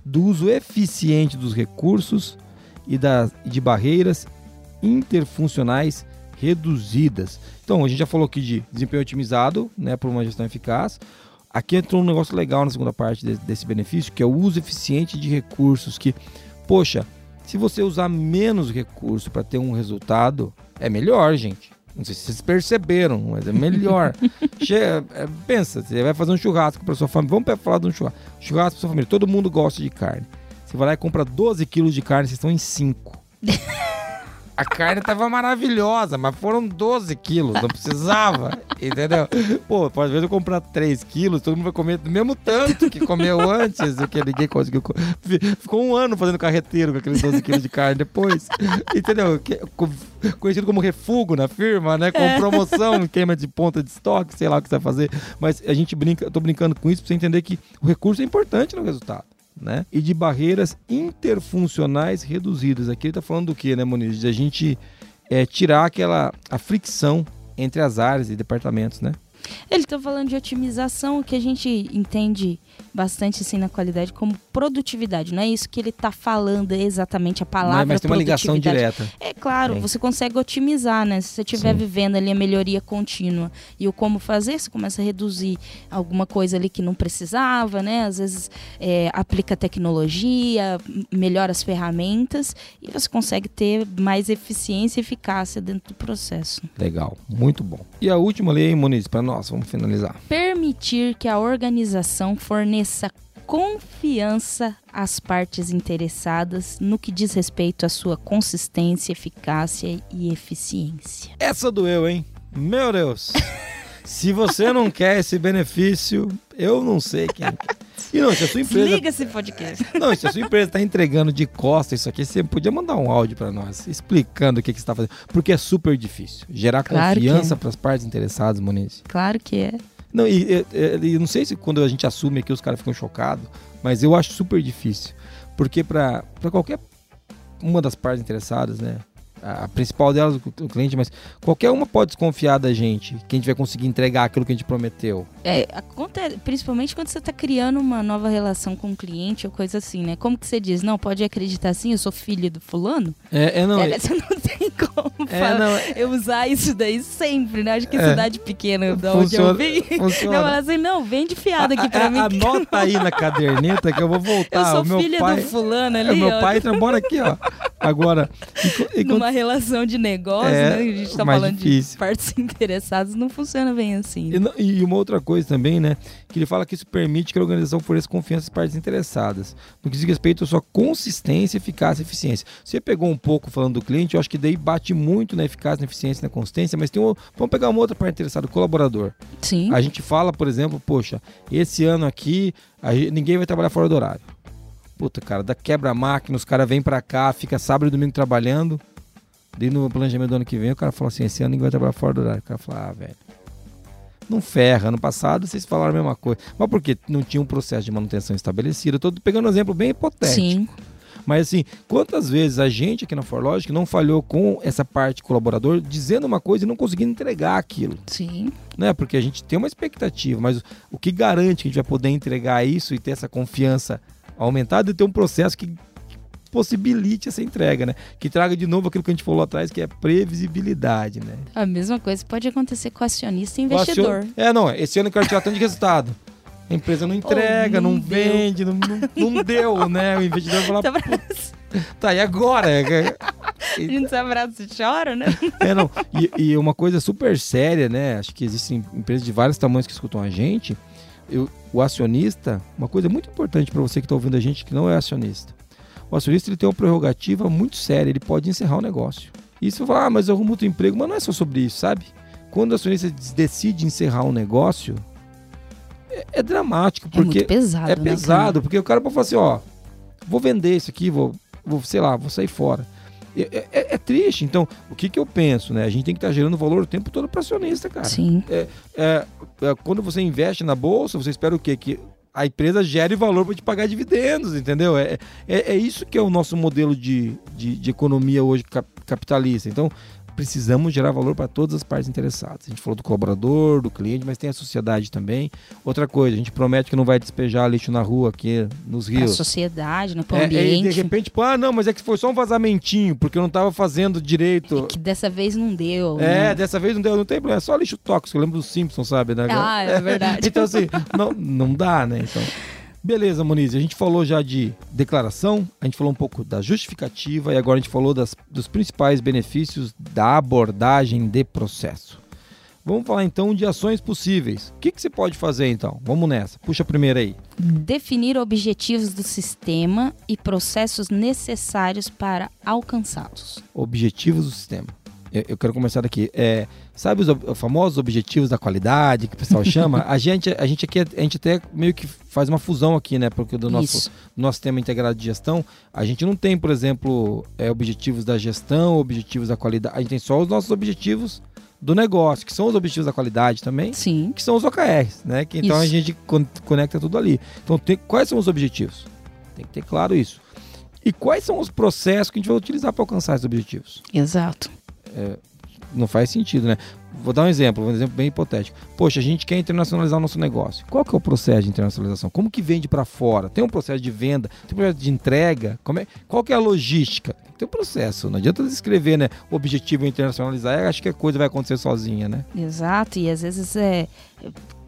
do uso eficiente dos recursos e das, de barreiras interfuncionais reduzidas. Então, a gente já falou aqui de desempenho otimizado, né, por uma gestão eficaz. Aqui entrou um negócio legal na segunda parte desse, desse benefício, que é o uso eficiente de recursos. Que, poxa, se você usar menos recurso para ter um resultado, é melhor, gente. Não sei se vocês perceberam, mas é melhor. Chega, é, pensa, você vai fazer um churrasco para sua família. Vamos falar de um churrasco. Churrasco para sua família. Todo mundo gosta de carne. Você vai lá e compra 12 quilos de carne, vocês estão em 5. A carne tava maravilhosa, mas foram 12 quilos, não precisava, entendeu? Pô, às vezes eu comprar 3 quilos, todo mundo vai comer do mesmo tanto que comeu antes, do que ninguém conseguiu. Ficou um ano fazendo carreteiro com aqueles 12 quilos de carne depois, entendeu? Conhecido como refugo na firma, né? Com promoção, queima de ponta de estoque, sei lá o que você vai fazer. Mas a gente brinca, eu tô brincando com isso pra você entender que o recurso é importante no resultado né? E de barreiras interfuncionais reduzidas. Aqui ele está falando do que, né, Moniz? De a gente é, tirar aquela a fricção entre as áreas e departamentos, né? Ele está falando de otimização, que a gente entende bastante assim na qualidade como produtividade. Não é isso que ele está falando exatamente a palavra. Mas, mas tem uma ligação direta. É claro, você consegue otimizar, né? Se você estiver vivendo ali a melhoria contínua e o como fazer, você começa a reduzir alguma coisa ali que não precisava, né? Às vezes é, aplica tecnologia, melhora as ferramentas e você consegue ter mais eficiência e eficácia dentro do processo. Legal, muito bom. E a última lei, Muniz, para nós, vamos finalizar. Permitir que a organização forneça confiança às partes interessadas no que diz respeito à sua consistência, eficácia e eficiência. Essa doeu, hein? Meu Deus! Se você não quer esse benefício, eu não sei quem. E não, se a sua empresa. Liga esse podcast. Não, se a sua empresa está entregando de costa isso aqui, você podia mandar um áudio para nós explicando o que, que você está fazendo. Porque é super difícil. Gerar claro confiança é. para as partes interessadas, Moniz. Claro que é. Não, e, e, e, não sei se quando a gente assume aqui os caras ficam chocados, mas eu acho super difícil. Porque para qualquer uma das partes interessadas, né? A principal delas o cliente, mas qualquer uma pode desconfiar da gente, que a gente vai conseguir entregar aquilo que a gente prometeu. É, acontece, principalmente quando você está criando uma nova relação com o cliente ou coisa assim, né? Como que você diz, não, pode acreditar assim, eu sou filho do fulano? É, é não. É, você não tem como é, não, é. eu usar isso daí sempre, né? Acho que é, cidade pequena, da onde eu vim, funciona. não, assim, não, vende fiado aqui pra a, mim. Anota aí na caderneta que eu vou voltar. Eu sou o meu filha pai, do fulano ali, é, Meu ó. pai trabalha aqui, ó. Agora, e, e Relação de negócio, é, né? A gente tá falando difícil. de partes interessadas, não funciona bem assim. E, e, uma outra coisa também, né? Que ele fala que isso permite que a organização forneça confiança às partes interessadas. No que diz respeito à sua consistência, eficácia e eficiência. Você pegou um pouco falando do cliente, eu acho que daí bate muito na eficácia, na eficiência, na consistência, mas tem um, vamos pegar uma outra parte interessada, o colaborador. Sim. A gente fala, por exemplo, poxa, esse ano aqui gente, ninguém vai trabalhar fora do horário. Puta, cara, da quebra-máquina, os caras vêm pra cá, fica sábado e domingo trabalhando. Daí no planejamento do ano que vem, o cara falou assim: esse ano ninguém vai trabalhar fora do horário. O cara falou: ah, velho. Não ferra. Ano passado vocês falaram a mesma coisa. Mas porque não tinha um processo de manutenção estabelecido. Eu tô pegando um exemplo bem hipotético. Sim. Mas assim, quantas vezes a gente aqui na Forlogic não falhou com essa parte colaborador dizendo uma coisa e não conseguindo entregar aquilo? Sim. Né? Porque a gente tem uma expectativa, mas o que garante que a gente vai poder entregar isso e ter essa confiança aumentado e ter um processo que possibilite essa entrega, né? Que traga de novo aquilo que a gente falou atrás, que é previsibilidade, né? A mesma coisa pode acontecer com acionista e investidor. Acion... É, não, esse ano eu quero tirar tanto de resultado. A empresa não entrega, oh, não, não vende, não, não, não, deu, né? O investidor fala. Tá, tá, e agora? a gente se abraça e chora, né? É, não. E, e uma coisa super séria, né? Acho que existem empresas de vários tamanhos que escutam a gente eu, o acionista, uma coisa muito importante para você que está ouvindo a gente que não é acionista. O acionista ele tem uma prerrogativa muito séria, ele pode encerrar o negócio. E você fala, ah, mas eu arrumo outro emprego, mas não é só sobre isso, sabe? Quando o acionista decide encerrar um negócio, é, é dramático, É porque muito pesado, é né, pesado, porque o cara pode falar assim, ó, vou vender isso aqui, vou, vou sei lá, vou sair fora. É, é- é triste. Então, o que, que eu penso, né? A gente tem que estar gerando valor o tempo todo para acionista, cara. cara? Sim. É, é, quando você investe na bolsa, você espera o quê? Que a empresa gere valor para te pagar dividendos, entendeu? É, é, é isso que é o nosso modelo de, de, de economia hoje cap- capitalista. Então, precisamos gerar valor para todas as partes interessadas. A gente falou do colaborador, do cliente, mas tem a sociedade também. Outra coisa, a gente promete que não vai despejar lixo na rua aqui nos rios. sociedade, né? Pro É, é, ambiente. e de repente, tipo, ah, não, mas é que foi só um vazamentinho, porque eu não estava fazendo direito. Que dessa vez não deu. É, né? dessa vez não deu, não tem problema, é só lixo tóxico, eu lembro dos Simpsons, sabe? Né? Ah, é verdade. então, assim, não, não dá, né? Então. Beleza, Moniz, a gente falou já de declaração, a gente falou um pouco da justificativa e agora a gente falou das, dos principais benefícios da abordagem de processo. Vamos falar então de ações possíveis. O que, que você pode fazer então? Vamos nessa. Puxa a primeira aí. Definir objetivos do sistema e processos necessários para alcançá-los. Objetivos do sistema. Eu, quero começar daqui. É, sabe os, os famosos objetivos da qualidade que o pessoal chama? a gente, a gente aqui, a gente até meio que faz uma fusão aqui, né? Porque do nosso, Isso. nosso sistema integrado de gestão, a gente não tem, por exemplo, é, objetivos da gestão, objetivos da qualidade. A gente tem só os nossos objetivos do negócio, que são os objetivos da qualidade também, Sim. que são os OKRs, né? Que, então a Isso. gente con- conecta tudo ali. Então, tem- quais são os objetivos? Tem que ter claro isso. E quais são os processos que a gente vai utilizar para alcançar esses objetivos? Exato. Não faz sentido, né? Vou dar um exemplo, um exemplo bem hipotético. Poxa, a gente quer internacionalizar o nosso negócio. Qual que é o processo de internacionalização? Como que vende para fora? Tem um processo de venda? Tem um processo de entrega? Como é, qual que é a logística? Tem um processo. Não adianta escrever, né? O objetivo é internacionalizar. Acho que a coisa vai acontecer sozinha, né? Exato. E às vezes é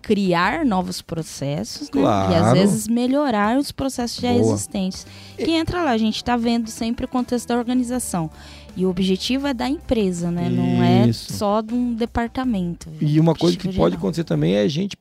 criar novos processos, né? Claro. E às vezes melhorar os processos já Boa. existentes. Que entra lá, a gente está vendo sempre o contexto da organização. E o objetivo é da empresa, né? Não é Isso. só de um departamento. E uma coisa que Objetivo pode geral. acontecer também é a gente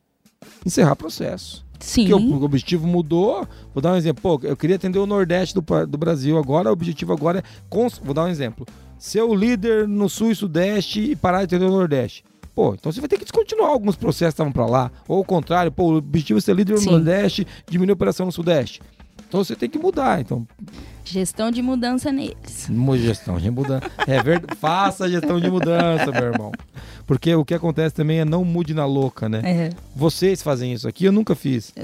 encerrar processo. Sim. Porque o, o objetivo mudou. Vou dar um exemplo. Pô, eu queria atender o Nordeste do, do Brasil agora. O objetivo agora é. cons- Vou dar um exemplo. Ser o líder no Sul e Sudeste e parar de atender o Nordeste. Pô, então você vai ter que descontinuar alguns processos que estavam para lá. Ou o contrário, pô, o objetivo é ser líder no Sim. Nordeste, diminuir a operação no Sudeste. Então você tem que mudar. Então, Gestão de mudança neles. Gestão de mudança. É verdade. Faça gestão de mudança, meu irmão. Porque o que acontece também é não mude na louca, né? É. Vocês fazem isso aqui, eu nunca fiz.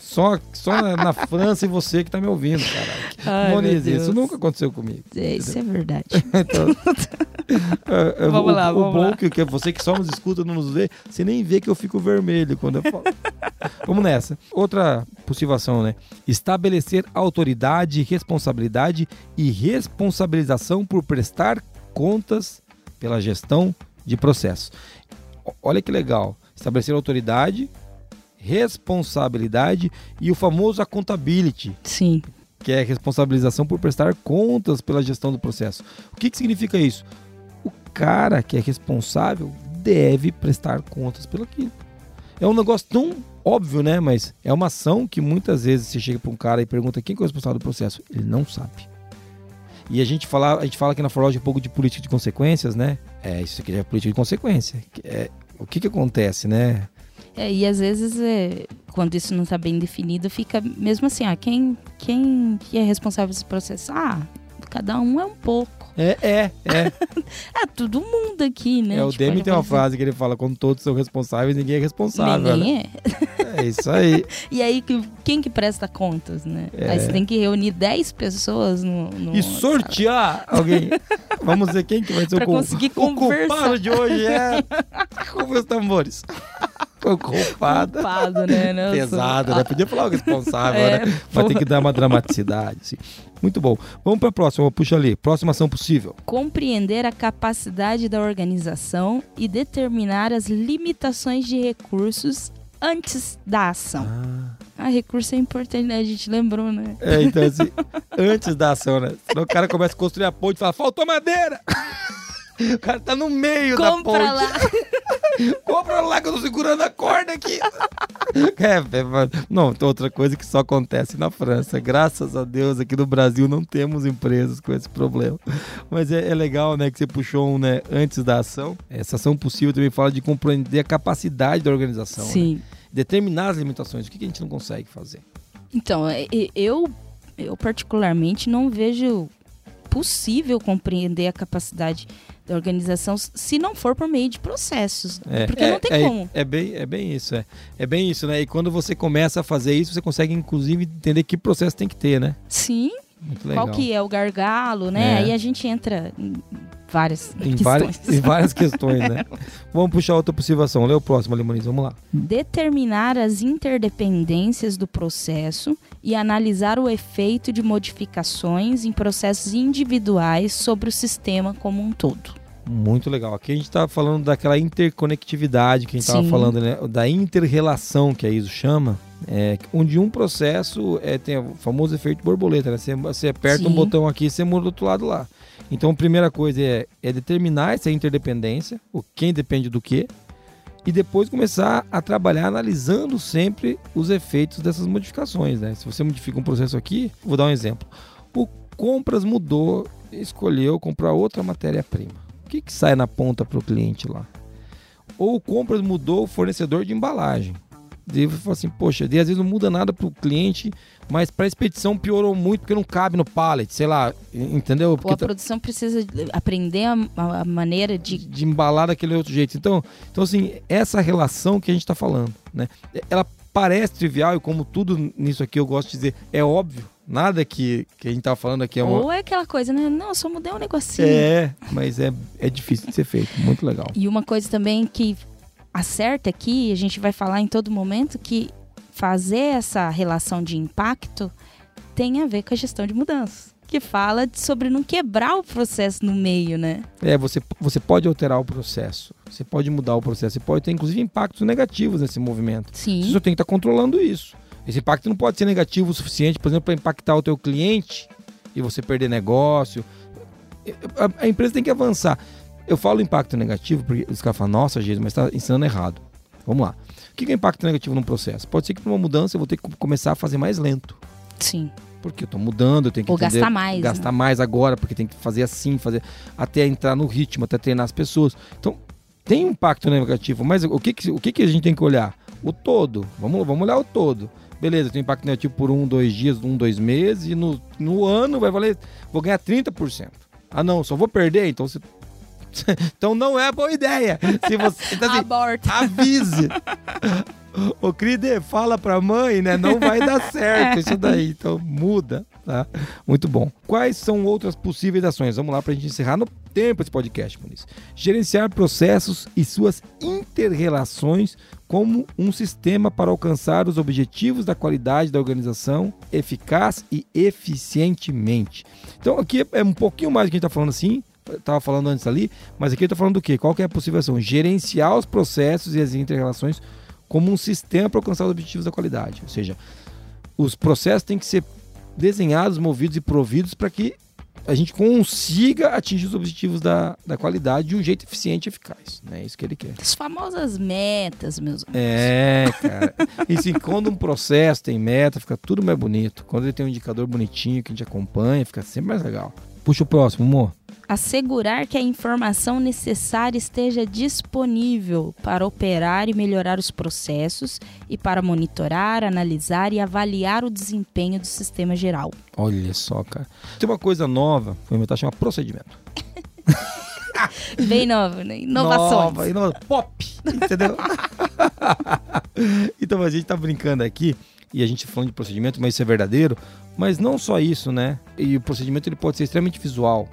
Só, só na- na França e você que tá me ouvindo, caralho. Moniz, isso nunca aconteceu comigo. É, isso é verdade. Então, é, é, Vamos o, lá, o vamos bom lá. Que, que você que só nos escuta, não nos vê, você nem vê que eu fico vermelho quando eu falo. vamos nessa. Outra possível ação, né? Estabelecer autoridade, responsabilidade e responsabilização por prestar contas pela gestão de processos. Olha que legal. Estabelecer autoridade, responsabilidade e o famoso accountability Sim. que é responsabilização por prestar contas pela gestão do processo. O que, que significa isso? O cara que é responsável deve prestar contas pelo aquilo. É um negócio tão óbvio, né? Mas é uma ação que muitas vezes você chega para um cara e pergunta quem que é o responsável do processo. Ele não sabe. E a gente fala, a gente fala aqui na Forlog um pouco de política de consequências, né? É, isso aqui é política de consequência. É, o que que acontece, né? É, e às vezes, é, quando isso não está bem definido, fica mesmo assim, ah, quem, quem que é responsável por esse processo? Ah, cada um é um pouco. É, é, é. Ah, todo mundo aqui, né? é o Tipo, Demi tem uma frase que ele fala, quando todos são responsáveis, ninguém é responsável. né? Ninguém é. É isso aí. E aí, que- quem que presta contas, né? É. Aí você tem que reunir 10 pessoas no... no E sortear alguém. Vamos ver quem que vai ser Pra o, conseguir o culpado de hoje é. Com os tambores. Culpado. culpado, né? Nossa. Pesado, né? Podia falar o responsável, É, né? Vai ter que dar uma dramaticidade. Muito bom. Vamos para a próxima. Puxa ali. Próxima ação possível. Compreender a capacidade da organização e determinar as limitações de recursos antes da ação. Ah, recurso é importante, né? A gente lembrou, né? É, então assim, antes da ação, né? Senão o cara começa a construir a ponte e fala, faltou madeira! O cara tá no meio da ponte. Compra lá. Compra lá que eu tô segurando a corda aqui. É, é, não, tem outra coisa que só acontece na França. Graças a Deus, aqui no Brasil não temos empresas com esse problema. Mas é, é legal, né, que você puxou um, né, antes da ação. Essa ação possível também fala de compreender a capacidade da organização. né? Sim. determinar as limitações. O que, que a gente não consegue fazer? Então, eu, eu particularmente não vejo possível compreender a capacidade da organização se não for por meio de processos. É, porque é, não tem é, como. É bem, é bem isso, é. É bem isso, né? E quando você começa a fazer isso, você consegue, inclusive, entender que processo tem que ter, né? Sim. Qual que é o gargalo, né? É. Aí a gente entra em várias Em questões. várias, em várias questões, né? Vamos puxar outra possível ação. Lê o próximo, Limoniz, vamos lá. Determinar as interdependências do processo e analisar o efeito de modificações em processos individuais sobre o sistema como um todo. Muito legal. Aqui a gente está falando daquela interconectividade que a gente estava falando, né? Da inter-relação que a ISO chama, é, onde um processo é, tem o famoso efeito borboleta, né? Você, você aperta um Sim. botão aqui e você muda do outro lado lá. Então, a primeira coisa é, é determinar essa interdependência, o quem depende do quê, e depois começar a trabalhar analisando sempre os efeitos dessas modificações, né? Se você modifica um processo aqui, vou dar um exemplo. O compras mudou, escolheu comprar outra matéria-prima. O que, que sai na ponta para o cliente lá? Ou o compras mudou o fornecedor de embalagem. Você fala assim, poxa, daí às vezes não muda nada para o cliente, mas para a expedição piorou muito porque não cabe no pallet, sei lá, entendeu? Ou Porque a tá- produção precisa de- aprender a, a- maneira de. de embalar daquele outro jeito. Então, então assim, essa relação que a gente está falando, né? Ela parece trivial e como tudo nisso aqui eu gosto de dizer, é óbvio. Nada que, que a gente tá falando aqui é uma... Ou é aquela coisa, né? Não, eu só mudei um negocinho. É, mas é, é difícil de ser feito. Muito legal. E uma coisa também que acerta aqui, a gente vai falar em todo momento, que fazer essa relação de impacto tem a ver com a gestão de mudanças. Que fala sobre não quebrar o processo no meio, né? É, você, você pode alterar o processo. Você pode mudar o processo. Você pode ter, inclusive, impactos negativos nesse movimento. Você Sim. só tem que estar controlando isso. Esse impacto não pode ser negativo o suficiente, por exemplo, para impactar o teu cliente e você perder negócio. A, a empresa tem que avançar. Eu falo impacto negativo porque os caras falam, nossa, Jesus, mas está ensinando errado. Vamos lá. O que é impacto negativo num processo? Pode ser que para uma mudança eu vou ter que começar a fazer mais lento. Sim. Porque eu tô mudando, eu tenho que Ou entender- gastar mais, né? gastar mais agora, porque tem que fazer assim, fazer até entrar no ritmo, até treinar as pessoas. Então, tem impacto negativo, mas o que, que- o que, que a gente tem que olhar? O todo. Vamos, vamos olhar o todo. Beleza, tem impacto negativo por um, dois dias, um, dois meses, e no, no ano vai valer. Vou ganhar 30%. Ah, não, só vou perder, então você. então não é boa ideia. Se você. Então, assim, Aborta. avise. Ô, Cride, fala pra mãe, né? Não vai dar certo isso daí. Então muda, tá? Muito bom. Quais são outras possíveis ações? Vamos lá pra gente encerrar no tempo esse podcast, Muniz. Gerenciar processos e suas inter-relações como um sistema para alcançar os objetivos da qualidade da organização eficaz e eficientemente. Então aqui é um pouquinho mais do que a gente tá falando assim, estava falando antes ali, mas aqui eu tô falando do quê? Qual que é a possível ação? Gerenciar os processos e as inter-relações como um sistema para alcançar os objetivos da qualidade. Ou seja, os processos têm que ser desenhados, movidos e providos para que a gente consiga atingir os objetivos da, da qualidade de um jeito eficiente e eficaz. né? É isso que ele quer. As famosas metas, meus amigos. É, cara. E assim, quando um processo tem meta, fica tudo mais bonito. Quando ele tem um indicador bonitinho que a gente acompanha, fica sempre mais legal. Puxa o próximo, amor. Assegurar que a informação necessária esteja disponível para operar e melhorar os processos e para monitorar, analisar e avaliar o desempenho do sistema geral. Olha só, cara. Tem uma coisa nova, foi inventar, chama procedimento. Bem nova, né? Inovações. Nova, inova- pop, entendeu? então a gente tá brincando aqui e a gente falando de procedimento, mas isso é verdadeiro. Mas não só isso, né? E o procedimento ele pode ser extremamente visual.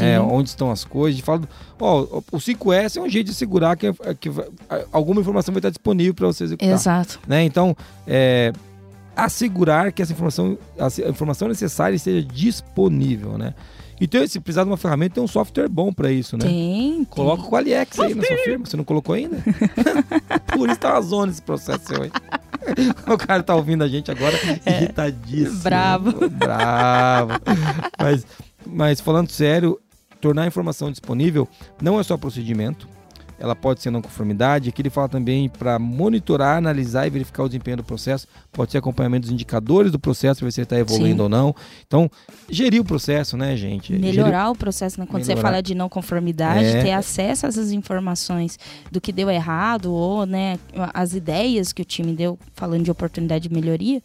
Né? Onde estão as coisas. A gente fala, do- ó, o 5S é um jeito de segurar que, que vai- alguma informação vai estar disponível para você executar Exato. né? Então, é, assegurar que essa informação, a informação necessária esteja disponível, né? Então, se precisar de uma ferramenta, tem um software bom para isso, né? Tem. Coloca o Qualiex aí na sua firma, você não colocou ainda? Por isso tá uma zona esse processo aí. O cara tá ouvindo a gente agora irritadíssimo. É. Bravo. Bravo. Mas, mas falando sério, tornar a informação disponível não é só procedimento, ela pode ser não conformidade. Aqui ele fala também para monitorar, analisar e verificar o desempenho do processo. Pode ser acompanhamento dos indicadores do processo para ver se ele está evoluindo Sim. ou não. Então, gerir o processo, né, gente? Melhorar o processo, né? Quando você Melhorar. fala de não conformidade, É. ter acesso a essas informações do que deu errado ou, né, as ideias que o time deu falando de oportunidade de melhoria,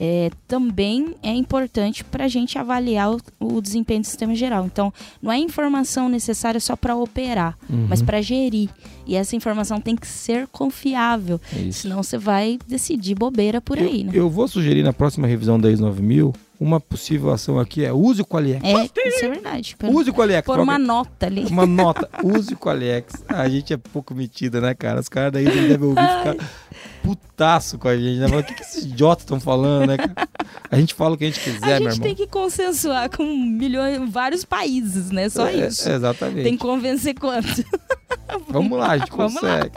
é, também é importante para a gente avaliar o, o desempenho do sistema geral. Então, não é informação necessária só para operar, Uhum. mas para gerir. E essa informação tem que ser confiável, É senão você vai decidir bobeira por aí, né? Eu, eu vou sugerir na próxima revisão da ISO 9000 uma possível ação aqui é use o Qualiex. É, isso é verdade. Use o Qualiex. Por uma nota ali. Uma nota, use o Qualiex. A gente é pouco metida, né, cara? Os caras daí devem ouvir ficar putaço com a gente, né? O que, que esses idiotas estão falando, né? A gente fala o que a gente quiser, a meu gente irmão. tem que consensuar com milhões, vários países, né? Só É, isso. exatamente. Tem que convencer quanto? Vamos lá, a gente consegue.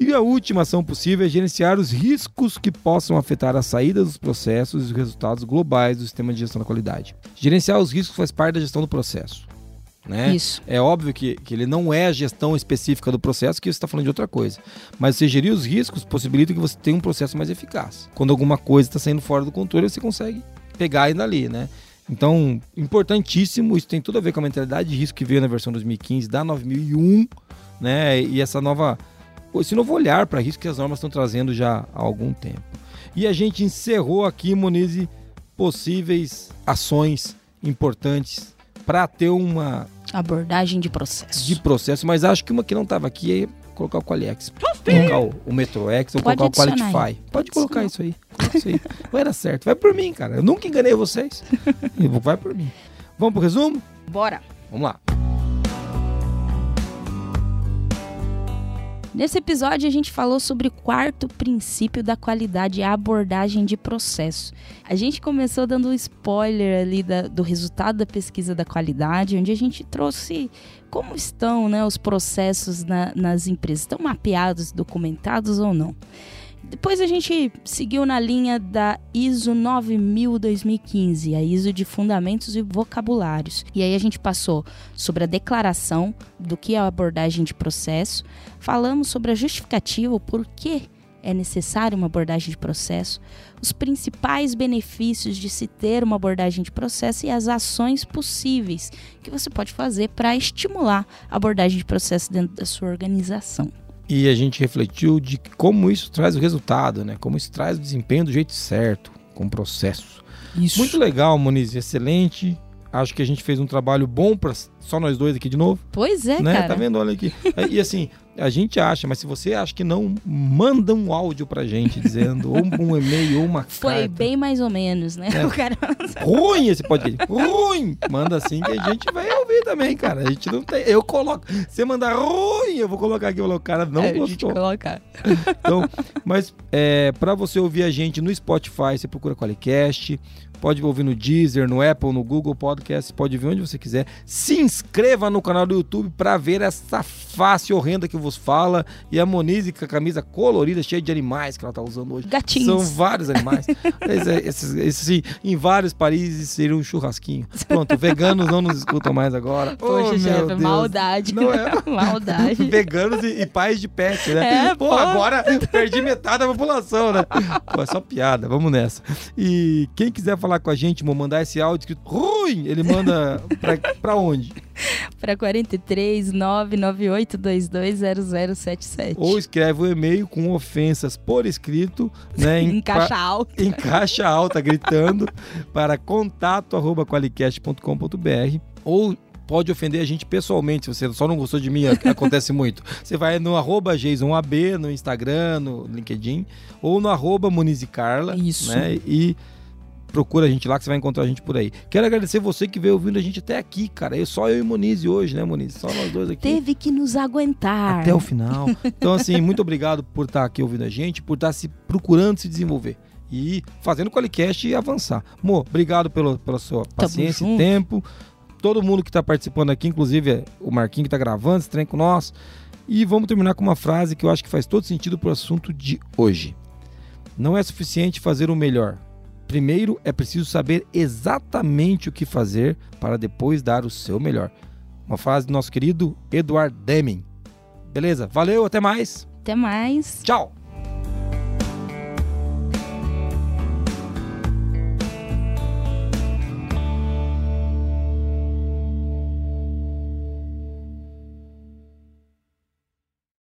E a última ação possível é gerenciar os riscos que possam afetar a saída dos processos e os resultados globais do sistema de gestão da qualidade. Gerenciar os riscos faz parte da gestão do processo. Né? Isso. É óbvio que, que ele não é a gestão específica do processo, que você está falando de outra coisa. Mas você gerir os riscos possibilita que você tenha um processo mais eficaz. Quando alguma coisa está saindo fora do controle, você consegue pegar ainda ali, né? Então, importantíssimo, isso tem tudo a ver com a mentalidade de risco que veio na versão 2015 da 9001, né? E essa nova, esse novo olhar para risco que as normas estão trazendo já há algum tempo. E a gente encerrou aqui, Monize, possíveis ações importantes para ter uma Abordagem de processo. de processo, mas acho que uma que não estava aqui é colocar o Qualiex. Colocar o, o MetroX ou colocar o aí. Pode Pode colocar isso aí. Coloca isso aí. Vai dar certo. Vai por mim, cara. Eu nunca enganei vocês. Vai por mim. Vamos pro resumo? Bora! Vamos lá. Nesse episódio a gente falou sobre o quarto princípio da qualidade, a abordagem de processo. A gente começou dando um spoiler ali da- do resultado da pesquisa da qualidade, onde a gente trouxe como estão né, os processos na- nas empresas. Estão mapeados, documentados ou não? Depois a gente seguiu na linha da ISO 9000-2015, a ISO de Fundamentos e Vocabulários. E aí a gente passou sobre a declaração do que é a abordagem de processo, falamos sobre a justificativa, o porquê é necessário uma abordagem de processo, os principais benefícios de se ter uma abordagem de processo e as ações possíveis que você pode fazer para estimular a abordagem de processo dentro da sua organização. E a gente refletiu de como isso traz o resultado, né? Como isso traz o desempenho do jeito certo, com o processo. Isso. Muito legal, Moniz. Excelente. Acho que a gente fez um trabalho bom para só nós dois aqui de novo. Pois é, né? cara. Tá vendo? Olha aqui. E assim, a gente acha, mas se você acha que não, manda um áudio pra gente dizendo, ou um e-mail, ou uma Foi carta. bem mais ou menos, né? É. O cara Ruim esse podcast. Ruim! Manda assim que a gente vai ouvir também, cara. A gente não tem. Eu coloco. Você mandar ruim, eu vou colocar aqui. eu vou O cara não É, a gente gostou. colocar. Então, mas é, para você ouvir a gente no Spotify, você procura Qualicast. Pode ouvir no Deezer, no Apple, no Google Podcast, pode ouvir onde você quiser. Se inscreva no canal do YouTube para ver essa face horrenda que vos fala. E a Monize com a camisa colorida, cheia de animais que ela tá usando hoje. Gatinhos. São vários animais. Esse, esse, esse- em vários países seria um churrasquinho. Pronto, veganos não nos escutam mais agora. Poxa, oh, meu chefe, Deus. maldade. Não é? maldade. Veganos e, e pais de pet, né? É, pô, pô. agora perdi metade da população, né? Pô, é só piada, vamos nessa. E quem quiser falar com a gente, vou mandar esse áudio escrito ruim, ele manda pra, pra onde? Para 43 998220077. Ou escreve o e-mail com ofensas por escrito, né? em pa- caixa alta. em caixa alta, gritando, para contato.qualicast.com.br ou pode ofender a gente pessoalmente, se você só não gostou de mim, ac- acontece muito. Você vai no arroba JasonAB, no Instagram, no LinkedIn, ou no arroba Muniz e Carla, Isso. né? E procura a gente lá que você vai encontrar a gente por aí. Quero agradecer você que veio ouvindo a gente até aqui, cara. Eu, só eu e Muniz hoje, né, Muniz? Só nós dois aqui. Teve que nos aguentar. Até o final. Então, assim, muito obrigado por estar aqui ouvindo a gente, por estar se procurando se desenvolver. E fazendo o Qualicast e avançar. Mo, obrigado pelo, pela sua paciência e tempo. Todo mundo que está participando aqui, inclusive é o Marquinho que está gravando esse trem com nós. E vamos terminar com uma frase que eu acho que faz todo sentido para o assunto de hoje. Não é suficiente fazer o melhor. Primeiro é preciso saber exatamente o que fazer para depois dar o seu melhor. Uma frase do nosso querido Edward Deming. Beleza? Valeu, até mais. Até mais. Tchau.